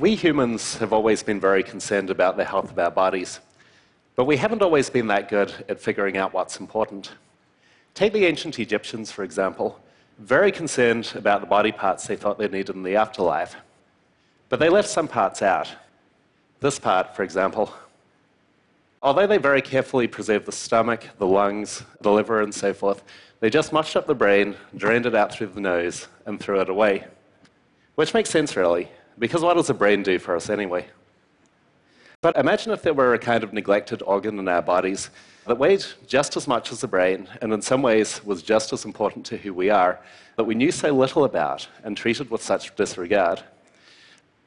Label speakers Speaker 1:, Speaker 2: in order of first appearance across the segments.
Speaker 1: We humans have always been very concerned about the health of our bodies, but we haven't always been that good at figuring out what's important. Take the ancient Egyptians, for example, very concerned about the body parts they thought they needed in the afterlife. But they left some parts out. This part, for example. Although they very carefully preserved the stomach, the lungs, the liver, and so forth, they just mushed up the brain, drained it out through the nose, and threw it away. Which makes sense, really. Because what does the brain do for us anyway? But imagine if there were a kind of neglected organ in our bodies that weighed just as much as the brain and in some ways was just as important to who we are, that we knew so little about and treated with such disregard.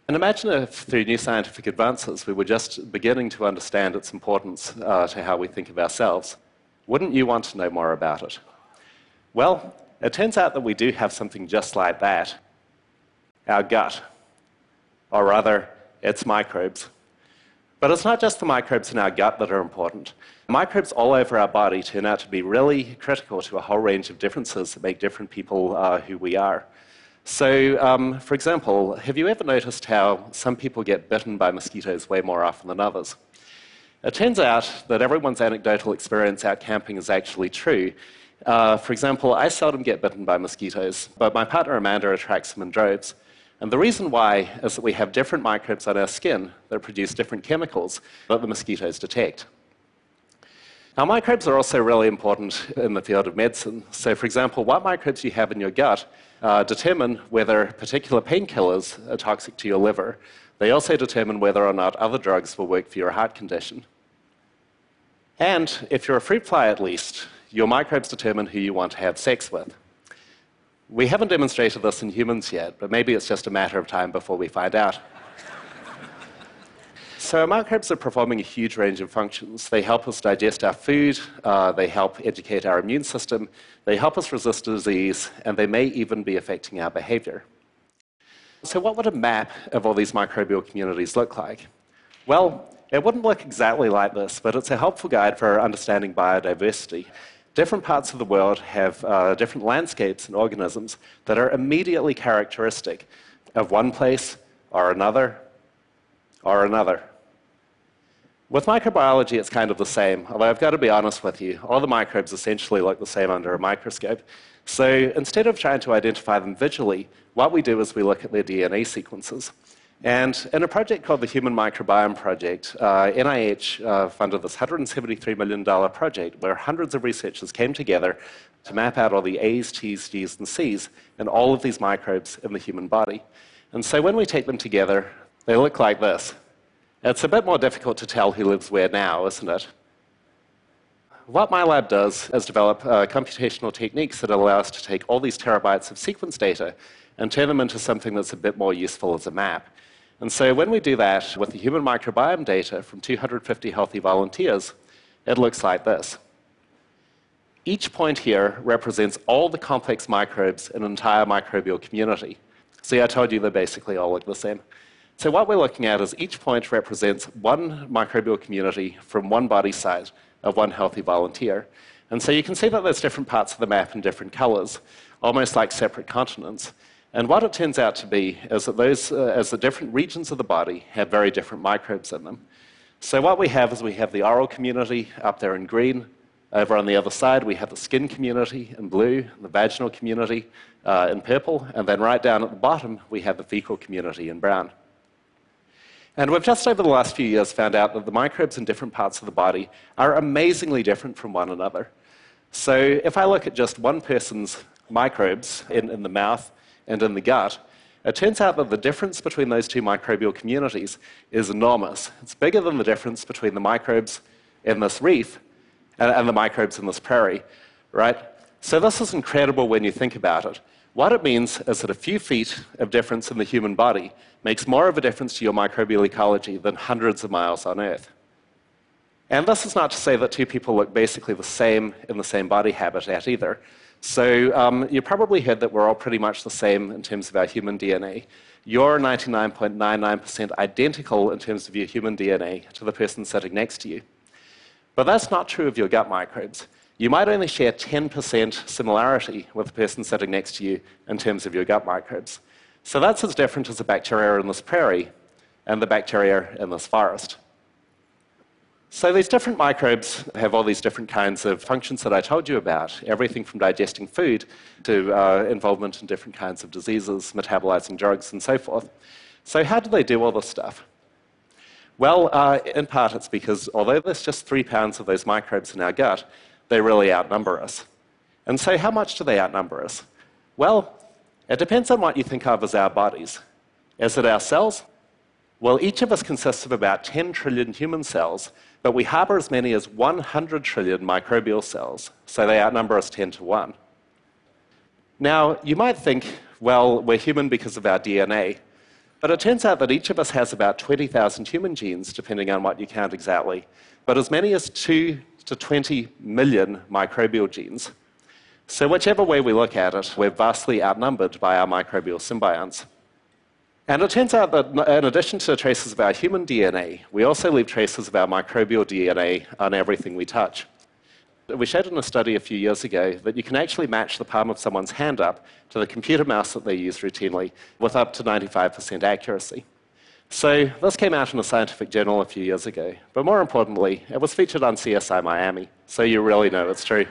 Speaker 1: And imagine if through new scientific advances we were just beginning to understand its importance uh, to how we think of ourselves. Wouldn't you want to know more about it? Well, it turns out that we do have something just like that our gut or rather, it's microbes. But it's not just the microbes in our gut that are important. Microbes all over our body turn out to be really critical to a whole range of differences that make different people uh, who we are. So, um, for example, have you ever noticed how some people get bitten by mosquitoes way more often than others? It turns out that everyone's anecdotal experience out camping is actually true. Uh, for example, I seldom get bitten by mosquitoes, but my partner Amanda attracts them in droves. And the reason why is that we have different microbes on our skin that produce different chemicals that the mosquitoes detect. Now, microbes are also really important in the field of medicine. So, for example, what microbes you have in your gut uh, determine whether particular painkillers are toxic to your liver. They also determine whether or not other drugs will work for your heart condition. And if you're a fruit fly, at least, your microbes determine who you want to have sex with. We haven't demonstrated this in humans yet, but maybe it's just a matter of time before we find out. so, microbes are performing a huge range of functions. They help us digest our food, uh, they help educate our immune system, they help us resist disease, and they may even be affecting our behavior. So, what would a map of all these microbial communities look like? Well, it wouldn't look exactly like this, but it's a helpful guide for understanding biodiversity different parts of the world have uh, different landscapes and organisms that are immediately characteristic of one place or another or another. With microbiology, it's kind of the same, although I've got to be honest with you, all the microbes essentially look the same under a microscope. So instead of trying to identify them visually, what we do is we look at their DNA sequences. And in a project called the Human Microbiome Project, uh, NIH uh, funded this $173 million project where hundreds of researchers came together to map out all the A's, T's, G's, and C's in all of these microbes in the human body. And so when we take them together, they look like this. It's a bit more difficult to tell who lives where now, isn't it? What my lab does is develop uh, computational techniques that allow us to take all these terabytes of sequence data and turn them into something that's a bit more useful as a map. And so when we do that with the human microbiome data from 250 healthy volunteers, it looks like this. Each point here represents all the complex microbes in an entire microbial community. See, I told you they basically all look the same. So what we're looking at is each point represents one microbial community from one body site of one healthy volunteer. And so you can see that there's different parts of the map in different colors, almost like separate continents. And what it turns out to be is that those, uh, as the different regions of the body have very different microbes in them. So what we have is we have the oral community up there in green. Over on the other side, we have the skin community in blue, the vaginal community uh, in purple, and then right down at the bottom, we have the fecal community in brown. And we've just over the last few years found out that the microbes in different parts of the body are amazingly different from one another. So if I look at just one person's microbes in, in the mouth, and in the gut, it turns out that the difference between those two microbial communities is enormous. It's bigger than the difference between the microbes in this reef and, and the microbes in this prairie, right? So this is incredible when you think about it. What it means is that a few feet of difference in the human body makes more of a difference to your microbial ecology than hundreds of miles on Earth. And this is not to say that two people look basically the same in the same body habitat either. So um, you probably heard that we're all pretty much the same in terms of our human DNA. You're 99.99% identical in terms of your human DNA to the person sitting next to you. But that's not true of your gut microbes. You might only share 10% similarity with the person sitting next to you in terms of your gut microbes. So that's as different as the bacteria in this prairie and the bacteria in this forest. So these different microbes have all these different kinds of functions that I told you about, everything from digesting food to uh, involvement in different kinds of diseases, metabolizing drugs, and so forth. So how do they do all this stuff? Well, uh, in part it's because although there's just three pounds of those microbes in our gut, they really outnumber us. And so how much do they outnumber us? Well, it depends on what you think of as our bodies. Is it our cells? Well, each of us consists of about 10 trillion human cells, but we harbor as many as 100 trillion microbial cells, so they outnumber us 10 to 1. Now, you might think, well, we're human because of our DNA, but it turns out that each of us has about 20,000 human genes, depending on what you count exactly, but as many as 2 to 20 million microbial genes. So, whichever way we look at it, we're vastly outnumbered by our microbial symbionts. And it turns out that in addition to traces of our human DNA, we also leave traces of our microbial DNA on everything we touch. We showed in a study a few years ago that you can actually match the palm of someone's hand up to the computer mouse that they use routinely with up to 95% accuracy. So this came out in a scientific journal a few years ago, but more importantly, it was featured on CSI Miami, so you really know it's true.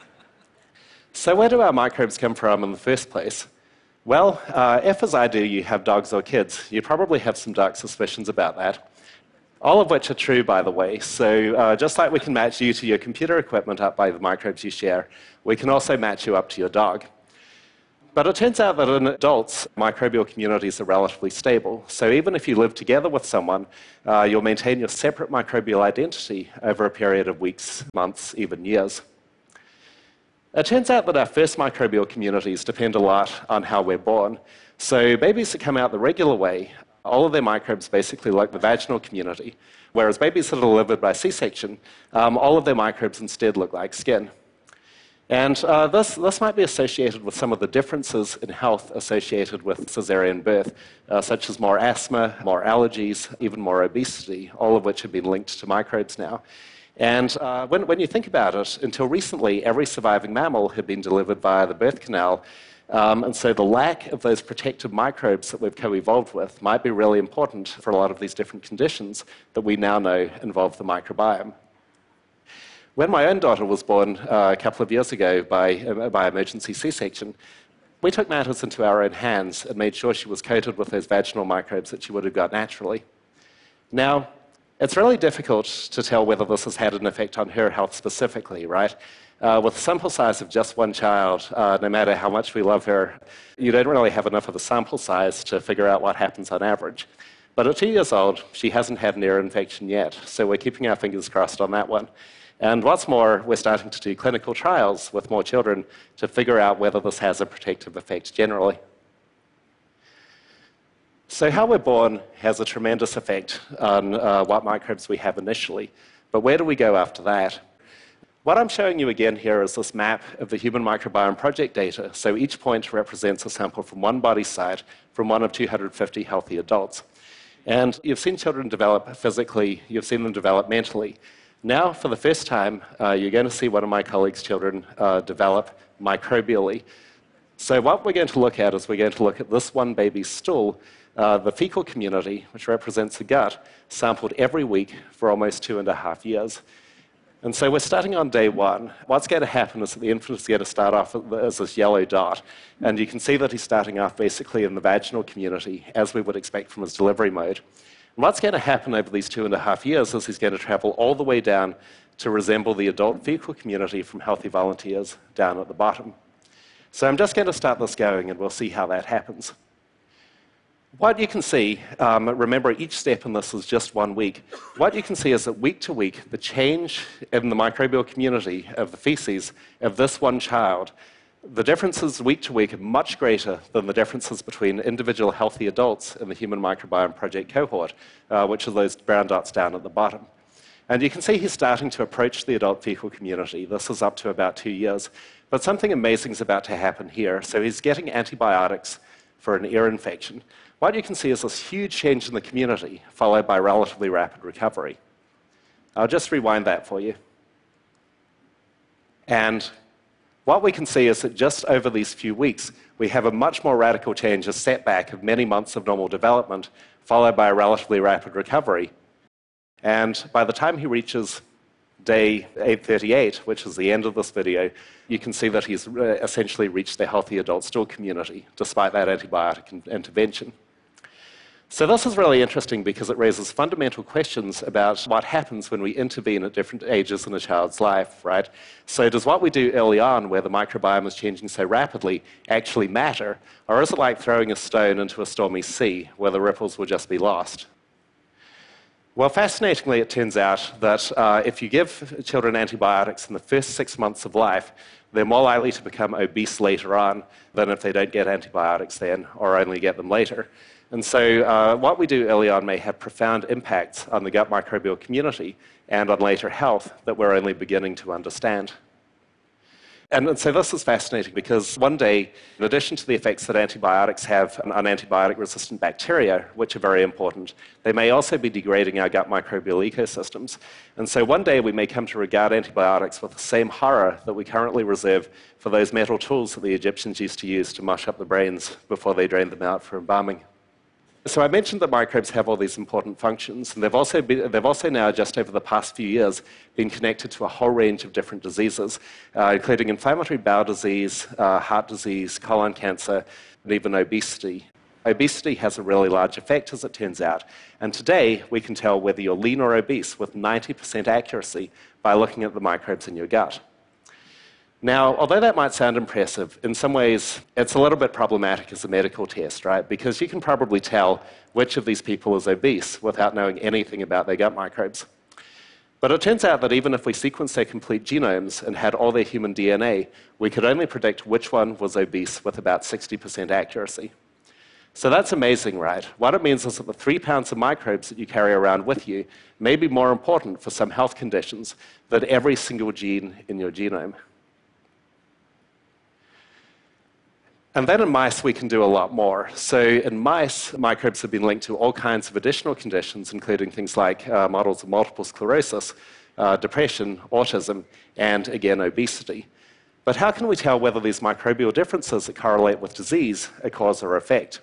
Speaker 1: so where do our microbes come from in the first place? Well, uh, if, as I do, you have dogs or kids, you probably have some dark suspicions about that. All of which are true, by the way. So, uh, just like we can match you to your computer equipment up by the microbes you share, we can also match you up to your dog. But it turns out that in adults, microbial communities are relatively stable. So, even if you live together with someone, uh, you'll maintain your separate microbial identity over a period of weeks, months, even years. It turns out that our first microbial communities depend a lot on how we're born. So, babies that come out the regular way, all of their microbes basically like the vaginal community, whereas babies that are delivered by C section, um, all of their microbes instead look like skin. And uh, this, this might be associated with some of the differences in health associated with cesarean birth, uh, such as more asthma, more allergies, even more obesity, all of which have been linked to microbes now. And uh, when, when, you think about it, until recently, every surviving mammal had been delivered via the birth canal. Um, and so the lack of those protective microbes that we've co evolved with might be really important for a lot of these different conditions that we now know involve the microbiome. When my own daughter was born uh, a couple of years ago by, uh, by emergency C section, we took matters into our own hands and made sure she was coated with those vaginal microbes that she would have got naturally. Now, it's really difficult to tell whether this has had an effect on her health specifically, right? Uh, with a sample size of just one child, uh, no matter how much we love her, you don't really have enough of a sample size to figure out what happens on average. But at two years old, she hasn't had an ear infection yet, so we're keeping our fingers crossed on that one. And what's more, we're starting to do clinical trials with more children to figure out whether this has a protective effect generally. So, how we're born has a tremendous effect on uh, what microbes we have initially. But where do we go after that? What I'm showing you again here is this map of the Human Microbiome Project data. So each point represents a sample from one body site from one of 250 healthy adults. And you've seen children develop physically, you've seen them develop mentally. Now, for the first time, uh, you're going to see one of my colleagues' children uh, develop microbially. So, what we're going to look at is we're going to look at this one baby's stool uh, the fecal community, which represents the gut, sampled every week for almost two and a half years. And so we're starting on day one. What's going to happen is that the infant is going to start off as this yellow dot. And you can see that he's starting off basically in the vaginal community, as we would expect from his delivery mode. And what's going to happen over these two and a half years is he's going to travel all the way down to resemble the adult fecal community from healthy volunteers down at the bottom. So I'm just going to start this going, and we'll see how that happens. What you can see, um, remember each step in this is just one week. What you can see is that week to week, the change in the microbial community of the feces of this one child, the differences week to week are much greater than the differences between individual healthy adults in the Human Microbiome Project cohort, uh, which are those brown dots down at the bottom. And you can see he's starting to approach the adult fecal community. This is up to about two years. But something amazing is about to happen here. So he's getting antibiotics for an ear infection. What you can see is this huge change in the community, followed by relatively rapid recovery. I'll just rewind that for you. And what we can see is that just over these few weeks, we have a much more radical change, a setback of many months of normal development, followed by a relatively rapid recovery. And by the time he reaches day 838, which is the end of this video, you can see that he's uh, essentially reached the healthy adult stool community despite that antibiotic intervention. So, this is really interesting because it raises fundamental questions about what happens when we intervene at different ages in a child's life, right? So, does what we do early on, where the microbiome is changing so rapidly, actually matter? Or is it like throwing a stone into a stormy sea, where the ripples will just be lost? Well, fascinatingly, it turns out that uh, if you give children antibiotics in the first six months of life, they're more likely to become obese later on than if they don't get antibiotics then or only get them later. And so, uh, what we do early on may have profound impacts on the gut microbial community and on later health that we're only beginning to understand. And, so this is fascinating because one day, in addition to the effects that antibiotics have on antibiotic resistant bacteria, which are very important, they may also be degrading our gut microbial ecosystems. And so one day we may come to regard antibiotics with the same horror that we currently reserve for those metal tools that the Egyptians used to use to mush up the brains before they drained them out for embalming. So I mentioned that microbes have all these important functions, and they've also, been, they've also now, just over the past few years, been connected to a whole range of different diseases, uh, including inflammatory bowel disease, uh, heart disease, colon cancer, and even obesity. Obesity has a really large effect, as it turns out, and today we can tell whether you're lean or obese with 90% accuracy by looking at the microbes in your gut. Now, although that might sound impressive, in some ways it's a little bit problematic as a medical test, right? Because you can probably tell which of these people is obese without knowing anything about their gut microbes. But it turns out that even if we sequenced their complete genomes and had all their human DNA, we could only predict which one was obese with about 60% accuracy. So that's amazing, right? What it means is that the three pounds of microbes that you carry around with you may be more important for some health conditions than every single gene in your genome. And then in mice, we can do a lot more. So in mice, microbes have been linked to all kinds of additional conditions, including things like uh, models of multiple sclerosis, uh, depression, autism, and again, obesity. But how can we tell whether these microbial differences that correlate with disease are cause or effect?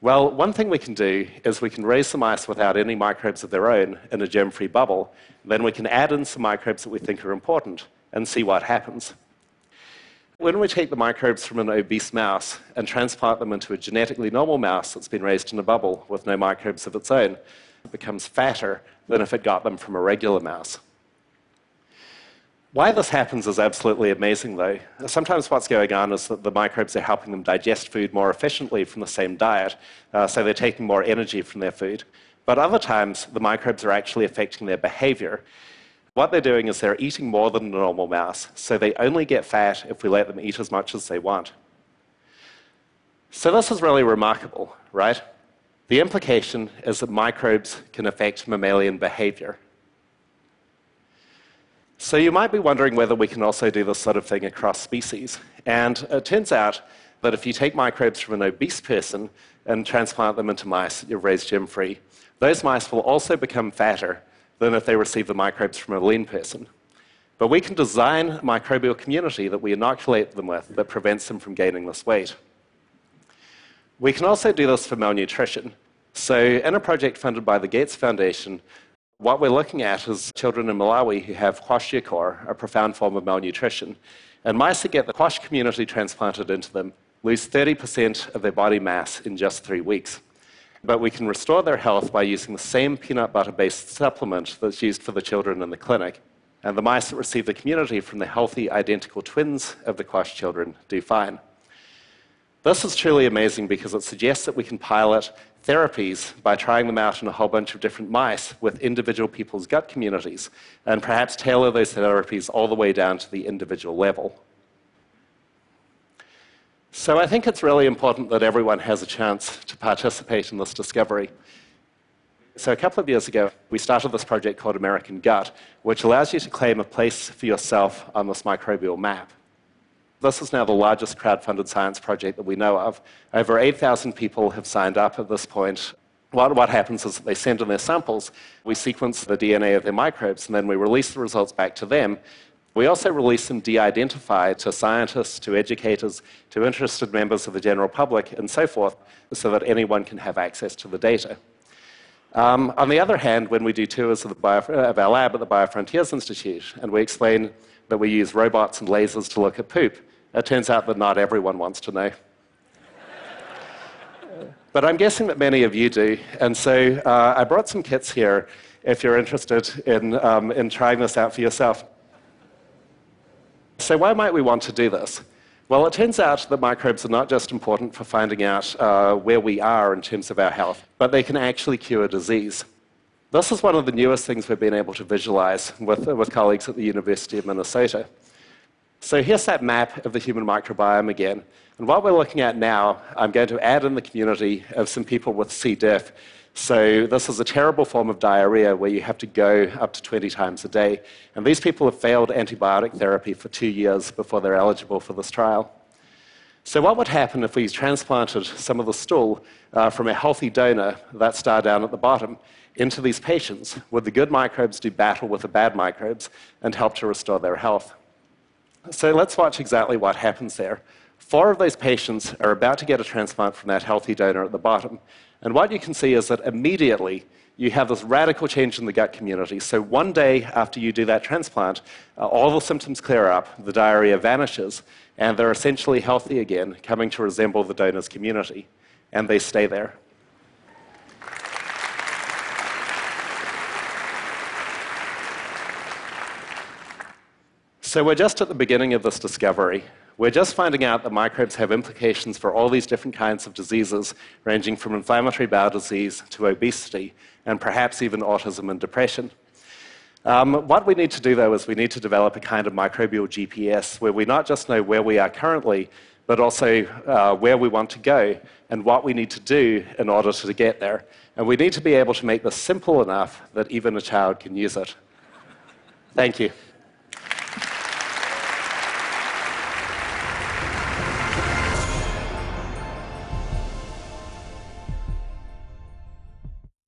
Speaker 1: Well, one thing we can do is we can raise the mice without any microbes of their own in a germ free bubble. Then we can add in some microbes that we think are important and see what happens. When we take the microbes from an obese mouse and transplant them into a genetically normal mouse that's been raised in a bubble with no microbes of its own, it becomes fatter than if it got them from a regular mouse. Why this happens is absolutely amazing, though. Sometimes what's going on is that the microbes are helping them digest food more efficiently from the same diet, uh, so they're taking more energy from their food. But other times, the microbes are actually affecting their behavior. What they're doing is they're eating more than a normal mouse, so they only get fat if we let them eat as much as they want. So this is really remarkable, right? The implication is that microbes can affect mammalian behavior. So you might be wondering whether we can also do this sort of thing across species. And it turns out that if you take microbes from an obese person and transplant them into mice that you've raised germ free, those mice will also become fatter than if they receive the microbes from a lean person. But we can design a microbial community that we inoculate them with that prevents them from gaining this weight. We can also do this for malnutrition. So, in a project funded by the Gates Foundation, what we're looking at is children in Malawi who have kwashiorkor, a profound form of malnutrition. And mice that get the kwash community transplanted into them lose 30% of their body mass in just three weeks but we can restore their health by using the same peanut butter based supplement that's used for the children in the clinic. And the mice that receive the community from the healthy, identical twins of the Kwash children do fine. This is truly amazing because it suggests that we can pilot therapies by trying them out in a whole bunch of different mice with individual people's gut communities, and perhaps tailor those therapies all the way down to the individual level. So I think it's really important that everyone has a chance to participate in this discovery. So a couple of years ago, we started this project called American Gut, which allows you to claim a place for yourself on this microbial map. This is now the largest crowd-funded science project that we know of. Over 8,000 people have signed up at this point. What, what happens is that they send in their samples, we sequence the DNA of their microbes, and then we release the results back to them, we also release them de identified to scientists, to educators, to interested members of the general public, and so forth, so that anyone can have access to the data. Um, on the other hand, when we do tours of, Bio, of our lab at the Biofrontiers Institute and we explain that we use robots and lasers to look at poop, it turns out that not everyone wants to know. but I'm guessing that many of you do, and so uh, I brought some kits here if you're interested in, um, in trying this out for yourself. So, why might we want to do this? Well, it turns out that microbes are not just important for finding out uh, where we are in terms of our health, but they can actually cure disease. This is one of the newest things we've been able to visualize with, with colleagues at the University of Minnesota. So here's that map of the human microbiome again. And what we're looking at now, I'm going to add in the community of some people with C. diff so, this is a terrible form of diarrhea where you have to go up to 20 times a day. And these people have failed antibiotic therapy for two years before they're eligible for this trial. So, what would happen if we transplanted some of the stool uh, from a healthy donor, that star down at the bottom, into these patients? Would the good microbes do battle with the bad microbes and help to restore their health? So, let's watch exactly what happens there. Four of those patients are about to get a transplant from that healthy donor at the bottom. And what you can see is that immediately you have this radical change in the gut community. So, one day after you do that transplant, uh, all the symptoms clear up, the diarrhea vanishes, and they're essentially healthy again, coming to resemble the donor's community. And they stay there. So, we're just at the beginning of this discovery. We're just finding out that microbes have implications for all these different kinds of diseases, ranging from inflammatory bowel disease to obesity, and perhaps even autism and depression. Um, what we need to do, though, is we need to develop a kind of microbial GPS where we not just know where we are currently, but also uh, where we want to go and what we need to do in order to get there. And we need to be able to make this simple enough that even a child can use it. Thank you.